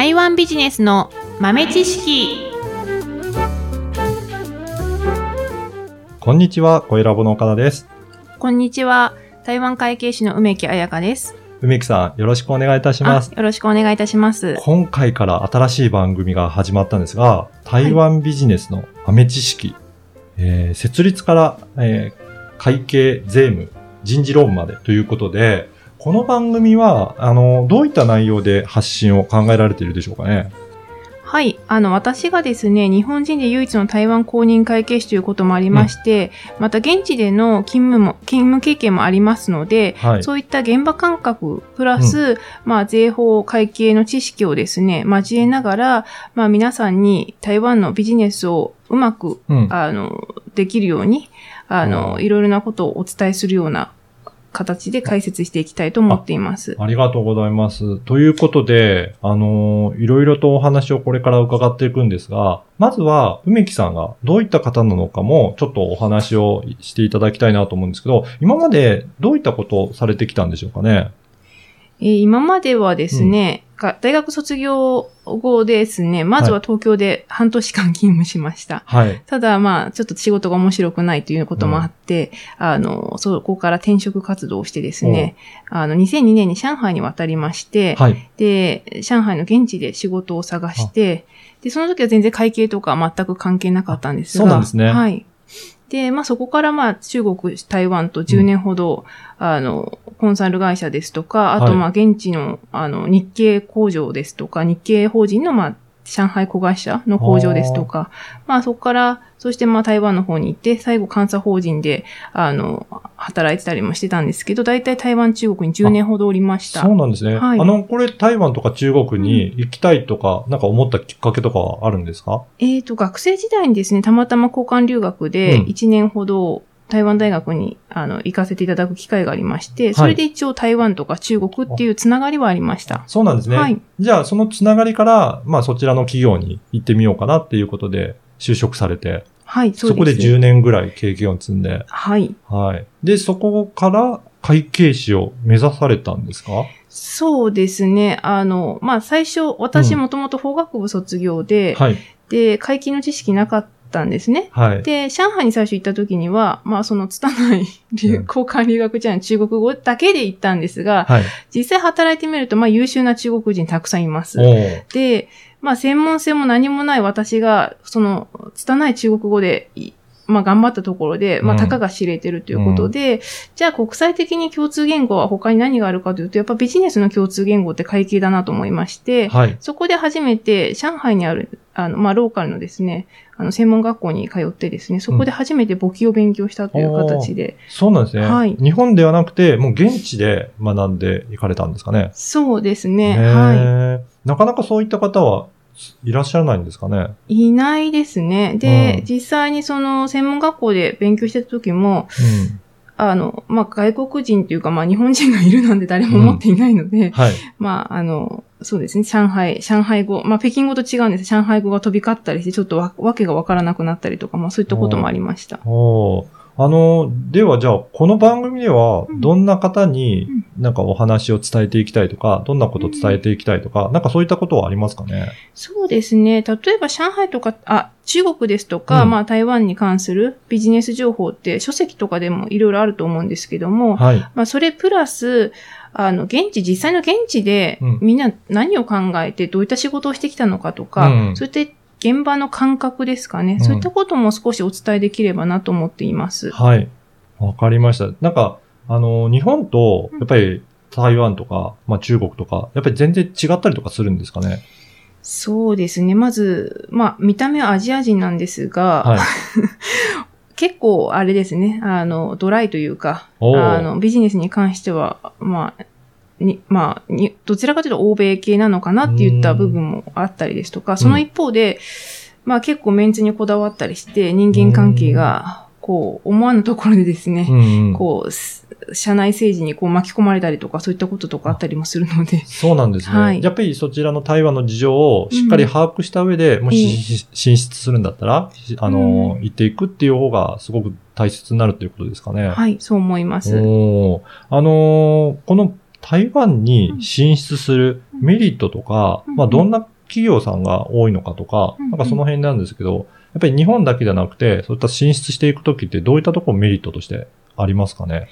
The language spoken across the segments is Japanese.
台湾ビジネスの豆知識こんにちは、声ラボの岡田です。こんにちは台湾会計士の梅木彩香です梅木さん、よろしくお願いいたします。あよろしくお願いいたします今回から新しい番組が始まったんですが、台湾ビジネスの豆知識、えー設立から、えー会計、税務、人事労務までということで、この番組は、あの、どういった内容で発信を考えられているでしょうかね？はい。あの、私がですね、日本人で唯一の台湾公認会計士ということもありまして、また現地での勤務も、勤務経験もありますので、はい。そういった現場感覚、プラス、まあ、税法、会計の知識をですね、交えながら、まあ、皆さんに台湾のビジネスをうまく、うん。あの、できるように、あの、うんいろいろなことをお伝えするような形で解説していきたいと思っています。ありがとうございます。ということで、あのいろいろとお話をこれから伺っていくんですが、まずは、梅木さんがどういった方なのかも、ちょっとお話をしていただきたいなと思うんですけど、今までどういったことをされてきたんでしょうかね？えー今まではですね、が大学卒業後ですね、まずは東京で半年間勤務しました。はい。ただ、まあ、ちょっと仕事が面白くないということもあって、あの、そこから転職活動をしてですね、あの、2002年に上海に渡りまして、はい。で、上海の現地で仕事を探して、で、その時は全然会計とか全く関係なかったんですが。あそうなんですねはい。で、まあそこからまあ中国、台湾と10年ほど、あの、コンサル会社ですとか、あとはい。まあ現地のあの日系工場ですとか、日系法人のまあ上海子会社の工場ですとか、まあそこから、そしてまあ台湾の方に行って、最後監査法人で、あの、働いてたりもしてたんですけど、大体台湾、中国に10年ほどおりました。そうなんですね。はい。あの、これ台湾とか中国に行きたいとか、なんか思ったきっかけとかはあるんですか？えーと、学生時代にですね、たまたま交換留学でうん。1年ほど台湾大学にあの行かせていただく機会がありまして、それで一応台湾とか中国っていうつながりはありました。そうなんですね。はいじゃあ、そのつながりから、まあそちらの企業に行ってみようかなっていうことで、就職されて、はい、そそうこでです。10年ぐらい経験を積んで、はい。はい。で、そこから会計士を目指されたんですか？そうですね。あの、まあ、最初、私もともと法学部卒業で、はい。で、会計の知識なかったんですね。はい。で、上海に最初行った時には、まあ、その、拙い留うん交換留学じゃん、中国語だけで行ったんですが、はい。実際働いてみると、まあ、優秀な中国人たくさんいます。で、まあ、専門性も何もない私が、その、拙い中国語でい、まあ、頑張ったところで、まあ、うんたかが知れてるということで、じゃあ国際的に共通言語は他に何があるかというと、やっぱビジネスの共通言語って会計だなと思いまして、はい。そこで初めて上海にある、あの、まあ、ローカルのですね、あの、専門学校に通ってですね、そこで初めて簿記を勉強したという形で、そうなんですね。はい日本ではなくて、もう現地で学んでいかれたんですかね。そうですね、はい。なかなかそういった方はいらっしゃらないんですかね？いないですね。で、うん実際にその専門学校で勉強してた時も、うん。あの、まあ、外国人というか、まあ、日本人がいるなんて誰も思っていないので、はい。まあ、あの、そうですね、上海、上海語、まあ、北京語と違うんです。上海語が飛び交ったりして、ちょっとわわけがわからなくなったりとか、まあ、そういったこともありました。おーあの、ではじゃあ、この番組では、うん。どんな方にうん。なんかお話を伝えていきたいとか、どんなことを伝えていきたいとか、なんかそういったことはありますかね？そうですね。例えば上海とか、あ、中国ですとか、うん。まあ台湾に関するビジネス情報って書籍とかでもいろいろあると思うんですけども、はい。まあそれプラス、あの、現地、実際の現地でうん、みんな何を考えてどういった仕事をしてきたのかとか、うん。そういった現場の感覚ですかね、うんそういったことも少しお伝えできればなと思っています。はい。わかりました。なんか、あの、日本と、やっぱり台湾とか、まあ中国とか、やっぱり全然違ったりとかするんですかね？そうですね。まず、まあ、見た目はアジア人なんですが、はい。結構あれですね、あの、ドライというか、あの、ビジネスに関しては、まあ、に、まあ、に、どちらかというと欧米系なのかなって言った部分もあったりですとか、その一方で、まあ結構メンツにこだわったりして、人間関係が、こう、思わぬところでですね、うんうん。こう、す社内政治にこう巻き込まれたりとか、そういったこととかあったりもするので、そうなんですね。はい。やっぱりそちらの台湾の事情をしっかり把握した上で、もしええ。し進出するんだったら、しあの、うん。行っていくっていう方がすごく大切になるということですかね。はい、そう思います。あのーこの台湾に進出するメリットとか、うん。まあどんな企業さんが多いのかとか、うん。なんかその辺なんですけど、やっぱり日本だけじゃなくて、そういった進出していくときってどういったところメリットとしてありますかね？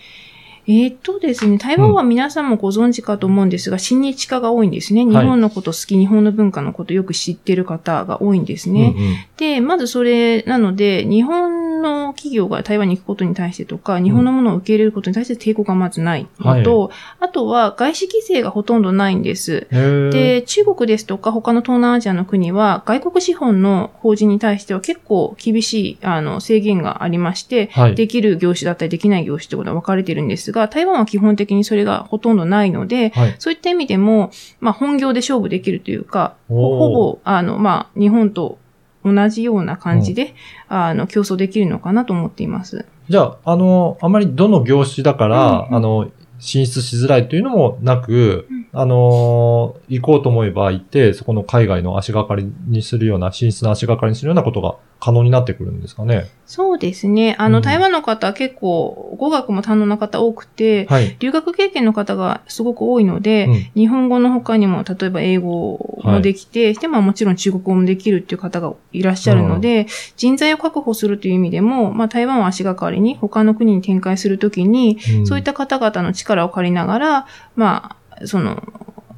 えーっとですね、台湾は皆さんもご存知かと思うんですが、親日家が多いんですね。い。日本のこと好き、日本の文化のことよく知ってる方が多いんですね。うんうん。で、まずそれなので、日本の企業が台湾に行くことに対してとか、日本のものを受け入れることに対して抵抗がまずないのと、あとは外資規制がほとんどないんです。で、中国ですとか他の東南アジアの国は外国資本の法人に対しては結構厳しいあの制限がありまして、はい。できる業種だったりできない業種ってことは分かれてるんですが、台湾は基本的にそれがほとんどないので、はい。そういった意味でも、まあ本業で勝負できるというか、ほぼ、あの、まあ日本と同じような感じで、あの、競争できるのかなと思っています。じゃあ、あの、あまりどの業種だから、うんうん。あの、進出しづらいというのもなく、うん。あのー行こうと思えば行って、そこの海外の足がかりにするような、進出の足がかりにするようなことが可能になってくるんですかね。そうですね。あの、うん台湾の方は結構語学も堪能な方多くて、はい。留学経験の方がすごく多いので、うん日本語の他にも、例えば英語もできて、で、まあもちろん中国語もできるっていう方がいらっしゃるので、人材を確保するという意味でも、まあ台湾を足がかりに他の国に展開するときに、うんそういった方々の力を借りながら、まあ、その、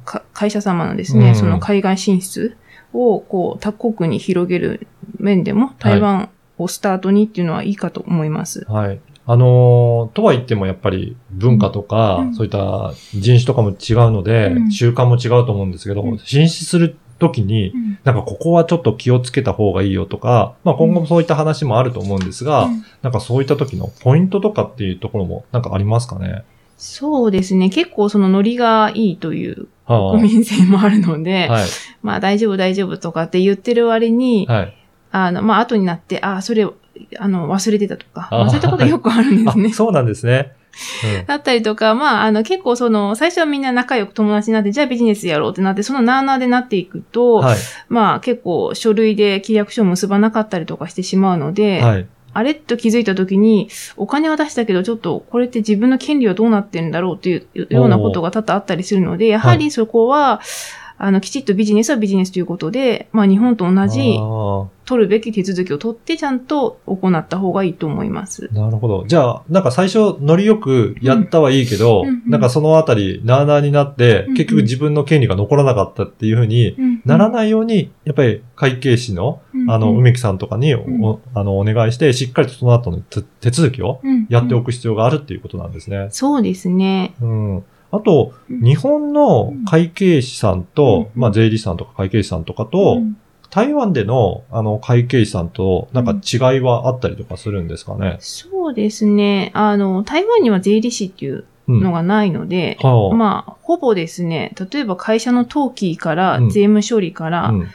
か会社様のですね、うんその海外進出を、こう、他国に広げる面でも、台湾をスタートにっていうのはいいかと思います。はい。あのーとは言ってもやっぱり文化とか、うんそういった人種とかも違うので、うん習慣も違うと思うんですけど、うん進出するときに、なんかここはちょっと気をつけた方がいいよとか、まあ今後もそういった話もあると思うんですが、うんなんかそういった時のポイントとかっていうところもなんかありますかね？そうですね。結構そのノリがいいというは国民性もあるので、はい。まあ大丈夫大丈夫とかって言ってる割に、はい。あの、まあ後になって、ああ、それ、あの、忘れてたとか、あまあそういったことよくあるんですねあ、。そうなんですね。だったりとか、まあ、あの、結構その、最初はみんな仲良く友達になって、じゃあビジネスやろうってなって、そのなーなーでなっていくうと、ん、はい。まあ結構書類で契約書を結ばなかったりとかしてしまうので、はい。あれと気づいた時に、お金は出したけど、ちょっとこれって自分の権利はどうなってるんだろうっていうようなことが多々あったりするので、やはりそこは、あの、きちっとビジネスはビジネスということで、まあ日本と同じあ取るべき手続きを取ってちゃんと行った方がいいと思います。ーなるほど。じゃあ、なんか最初ノリよくやったはいいけど、うんうんなんかそのあたり、なーなーになって、結局自分の権利が残らなかったっていうふうにならないように、やっぱり会計士の、あの、梅木さんとかにお、あの、お願いして、しっかりとその後の手手続きをやっておく。く必要があるっていうことなんですね。そうですね。うん。あと、うん。日本の会計士さんと、うん。まあ税理士さんとか会計士さんとかと、うん。台湾での、あの、会計士さんと、なんか違いはあったりとかするんですかね？そうですね。あの、台湾には税理士っていううん。のがないので、はあ。まあ、ほぼですね、例えば会社の登記からうん。税務処理から、うん。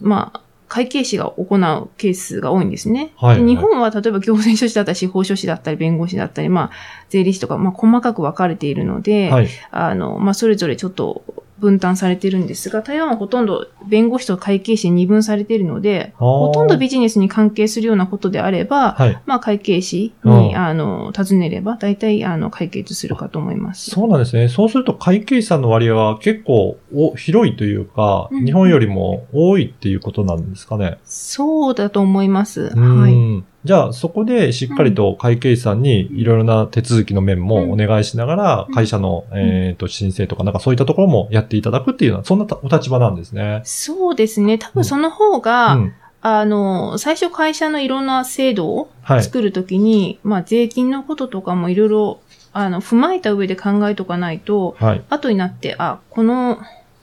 まあ、会計士が行うケースが多いんですね。はいで日本は例えば行政書士だったり司法書士だったり弁護士だったり、まあ、税理士とか、まあ、細かく分かれているので、はい。あの、まあ、それぞれちょっと分担されてるんですが、台湾はほとんど弁護士と会計士に二分されているので、ほほとんどビジネスに関係するようなことであれば、はい。まあ、会計士に、うんあの、尋ねれば、大体、あの、解決するかと思います。そうなんですね。そうすると会計士さんの割合は結構お広いというか、うん日本よりも多いっていうことなんですかね。そうだと思います。うんはい。じゃあ、そこでしっかりと会計士さんにいろいろな手続きの面もお願いしながら、うん会社の、えっ、と、申請とか、なんかそういったところもやっていただくっていうのは、そんなお立場なんですね。そうですね。多分その方が、うん。あの、最初会社のいろんな制度をはい。作るときに、まあ、税金のこととかもいろいろ、あの、踏まえた上で考えとかないと、はい。後になって、あ、この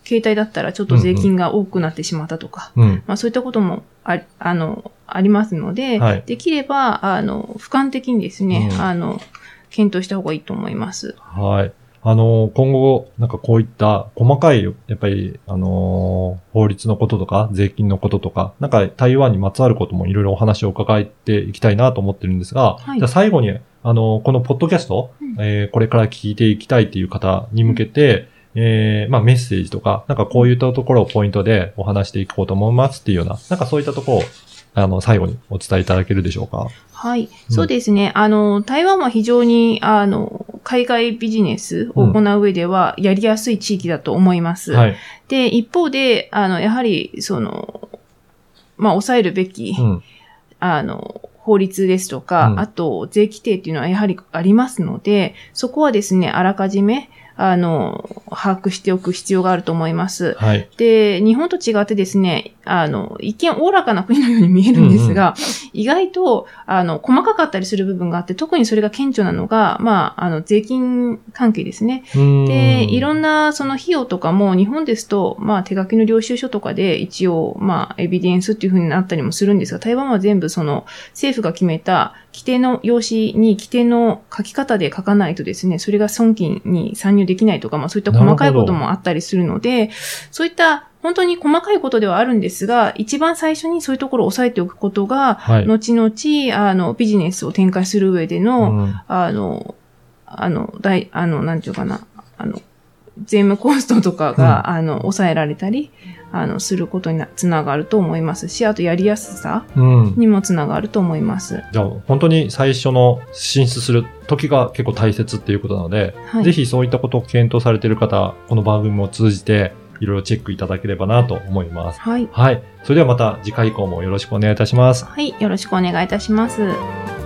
携帯だったらちょっと税金が多くなってしまったとか、うん。まあ、そういったこともああの、ありますので、はい。できれば、あの、俯瞰的にですね、うん。あの、検討した方がいいと思います。はい。あの、今後、なんかこういった細かい、やっぱり、あのー法律のこととか、税金のこととか、なんか台湾にまつわることもいろいろお話を伺っていきたいなと思ってるんですが、はい。じゃあ最後に、あの、このポッドキャスト、うん。えーこれから聞いていきたいっていう方に向けて、えーまあメッセージとか、なんかこういったところをポイントでお話していこうと思いますっていうような、なんかそういったところをあの、最後にお伝えいただけるでしょうか？はい。うんそうですね。あの、台湾は非常に、あの、海外ビジネスを行う上では、やりやすい地域だと思います。はい。で、一方で、あの、やはり、その、まあ、抑えるべき、うん。あの、法律ですとか、うんあと、税規定っていうのはやはりありますので、そこはですね、あらかじめ、あの、把握しておく必要があると思います。はい。で、日本と違ってですね、あの、一見おおらかな国のように見えるんですが、意外と、あの、細かかったりする部分があって、特にそれが顕著なのが、まあ、あの、税金関係ですね。で、いろんんなその費用とかも日本ですと、まあ手書きの領収書とかで一応、まあエビデンスっていう風になったりもするんですが、台湾は全部その政府が決めた規定の用紙に規定の書き方で書かないとですね、それが損金に参入できないとか、まあそういった細かいこともあったりするので、そういった本当に細かいことではあるんですが、一番最初にそういうところを押さえておくことが、はい。後々、あの、ビジネスを展開する上での、うんあの、あの、大、あの、なんていうかな、あの、税務コストとかが、あの、抑えられたり、あの、することになつながると思いますし、あとやりやすさうん。にもつながると思います。じゃあ、本当に最初の進出する時が結構大切っていうことなので、はい。ぜひそういったことを検討されている方、この番組を通じて、いろいろチェックいただければなと思います。はい。はい。それではまた次回以降もよろしくお願いいたします。はい。よろしくお願いいたします。